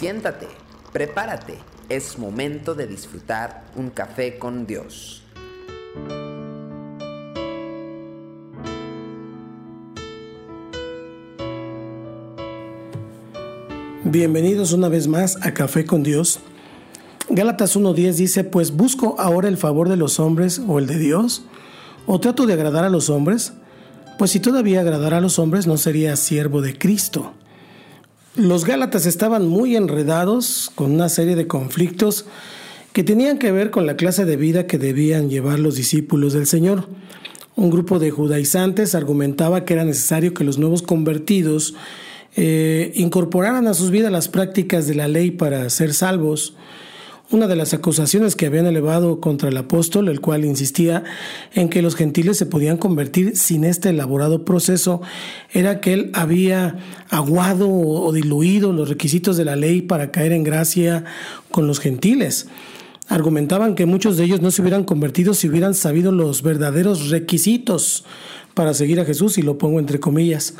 Siéntate, prepárate, es momento de disfrutar un café con Dios. Bienvenidos una vez más a Café con Dios. Gálatas 1.10 dice, pues busco ahora el favor de los hombres o el de Dios, o trato de agradar a los hombres, pues si todavía agradara a los hombres no sería siervo de Cristo. Los Gálatas estaban muy enredados con una serie de conflictos que tenían que ver con la clase de vida que debían llevar los discípulos del Señor. Un grupo de judaizantes argumentaba que era necesario que los nuevos convertidos eh, incorporaran a sus vidas las prácticas de la ley para ser salvos. Una de las acusaciones que habían elevado contra el apóstol, el cual insistía en que los gentiles se podían convertir sin este elaborado proceso, era que él había aguado o diluido los requisitos de la ley para caer en gracia con los gentiles. Argumentaban que muchos de ellos no se hubieran convertido si hubieran sabido los verdaderos requisitos para seguir a Jesús, y lo pongo entre comillas.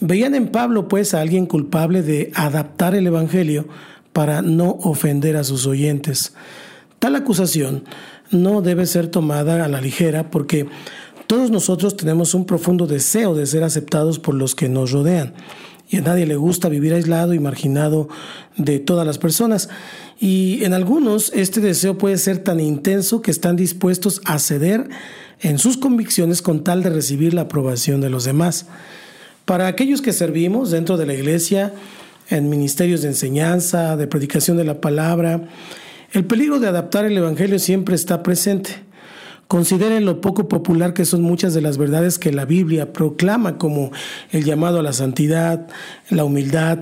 Veían en Pablo pues a alguien culpable de adaptar el Evangelio para no ofender a sus oyentes. Tal acusación no debe ser tomada a la ligera porque todos nosotros tenemos un profundo deseo de ser aceptados por los que nos rodean. Y a nadie le gusta vivir aislado y marginado de todas las personas. Y en algunos este deseo puede ser tan intenso que están dispuestos a ceder en sus convicciones con tal de recibir la aprobación de los demás. Para aquellos que servimos dentro de la iglesia, en ministerios de enseñanza, de predicación de la palabra, el peligro de adaptar el Evangelio siempre está presente. Consideren lo poco popular que son muchas de las verdades que la Biblia proclama como el llamado a la santidad, la humildad,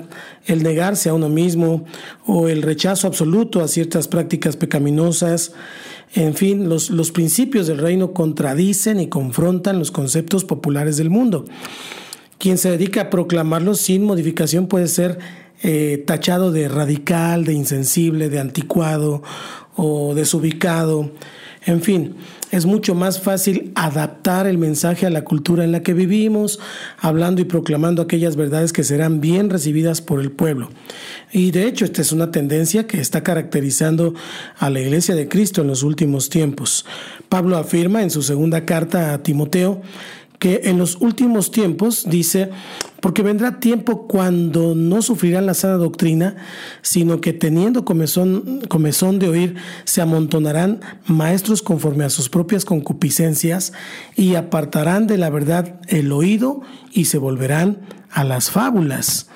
el negarse a uno mismo o el rechazo absoluto a ciertas prácticas pecaminosas. En fin, los, los principios del reino contradicen y confrontan los conceptos populares del mundo. Quien se dedica a proclamarlos sin modificación puede ser eh, tachado de radical, de insensible, de anticuado o desubicado. En fin, es mucho más fácil adaptar el mensaje a la cultura en la que vivimos, hablando y proclamando aquellas verdades que serán bien recibidas por el pueblo. Y de hecho, esta es una tendencia que está caracterizando a la Iglesia de Cristo en los últimos tiempos. Pablo afirma en su segunda carta a Timoteo que en los últimos tiempos dice, porque vendrá tiempo cuando no sufrirán la sana doctrina, sino que teniendo comezón, comezón de oír, se amontonarán maestros conforme a sus propias concupiscencias y apartarán de la verdad el oído y se volverán a las fábulas.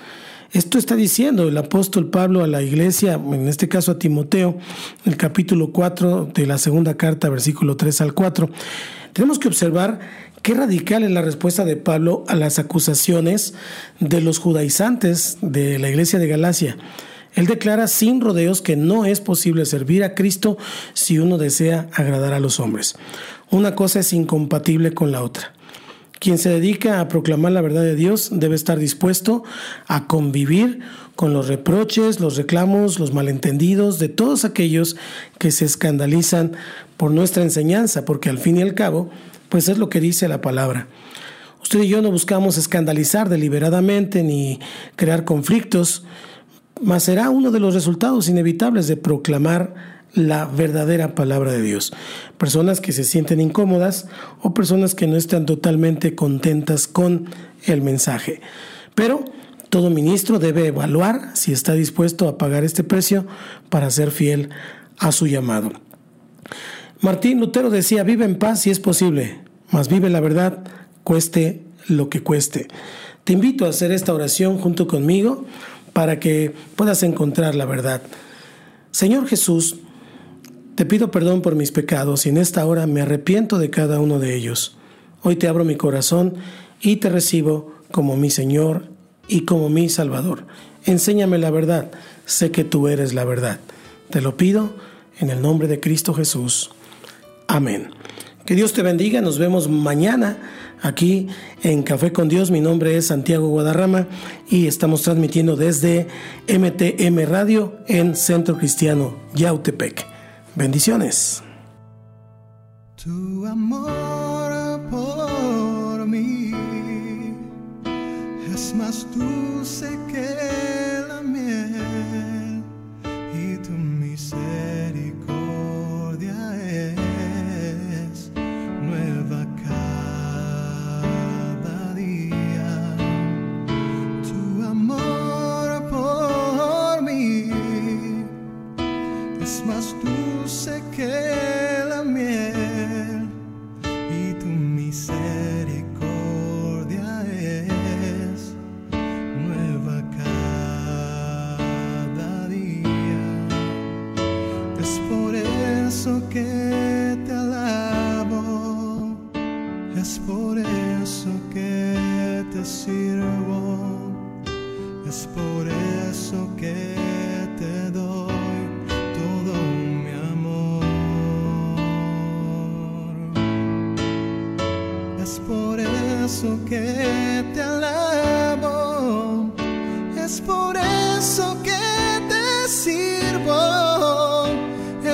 Esto está diciendo el apóstol Pablo a la iglesia, en este caso a Timoteo, el capítulo 4 de la segunda carta, versículo 3 al 4. Tenemos que observar Qué radical es la respuesta de Pablo a las acusaciones de los judaizantes de la iglesia de Galacia. Él declara sin rodeos que no es posible servir a Cristo si uno desea agradar a los hombres. Una cosa es incompatible con la otra. Quien se dedica a proclamar la verdad de Dios debe estar dispuesto a convivir con los reproches, los reclamos, los malentendidos de todos aquellos que se escandalizan por nuestra enseñanza, porque al fin y al cabo pues es lo que dice la palabra. Usted y yo no buscamos escandalizar deliberadamente ni crear conflictos, mas será uno de los resultados inevitables de proclamar la verdadera palabra de Dios. Personas que se sienten incómodas o personas que no están totalmente contentas con el mensaje. Pero todo ministro debe evaluar si está dispuesto a pagar este precio para ser fiel a su llamado. Martín Lutero decía, vive en paz si es posible, mas vive la verdad, cueste lo que cueste. Te invito a hacer esta oración junto conmigo para que puedas encontrar la verdad. Señor Jesús, te pido perdón por mis pecados y en esta hora me arrepiento de cada uno de ellos. Hoy te abro mi corazón y te recibo como mi Señor y como mi Salvador. Enséñame la verdad, sé que tú eres la verdad. Te lo pido en el nombre de Cristo Jesús. Amén. Que Dios te bendiga. Nos vemos mañana aquí en Café con Dios. Mi nombre es Santiago Guadarrama y estamos transmitiendo desde MTM Radio en Centro Cristiano Yautepec. Bendiciones. Tu amor por mí es más dulce dulce que la miel y tu misericordia es nueva cada día. Es por eso que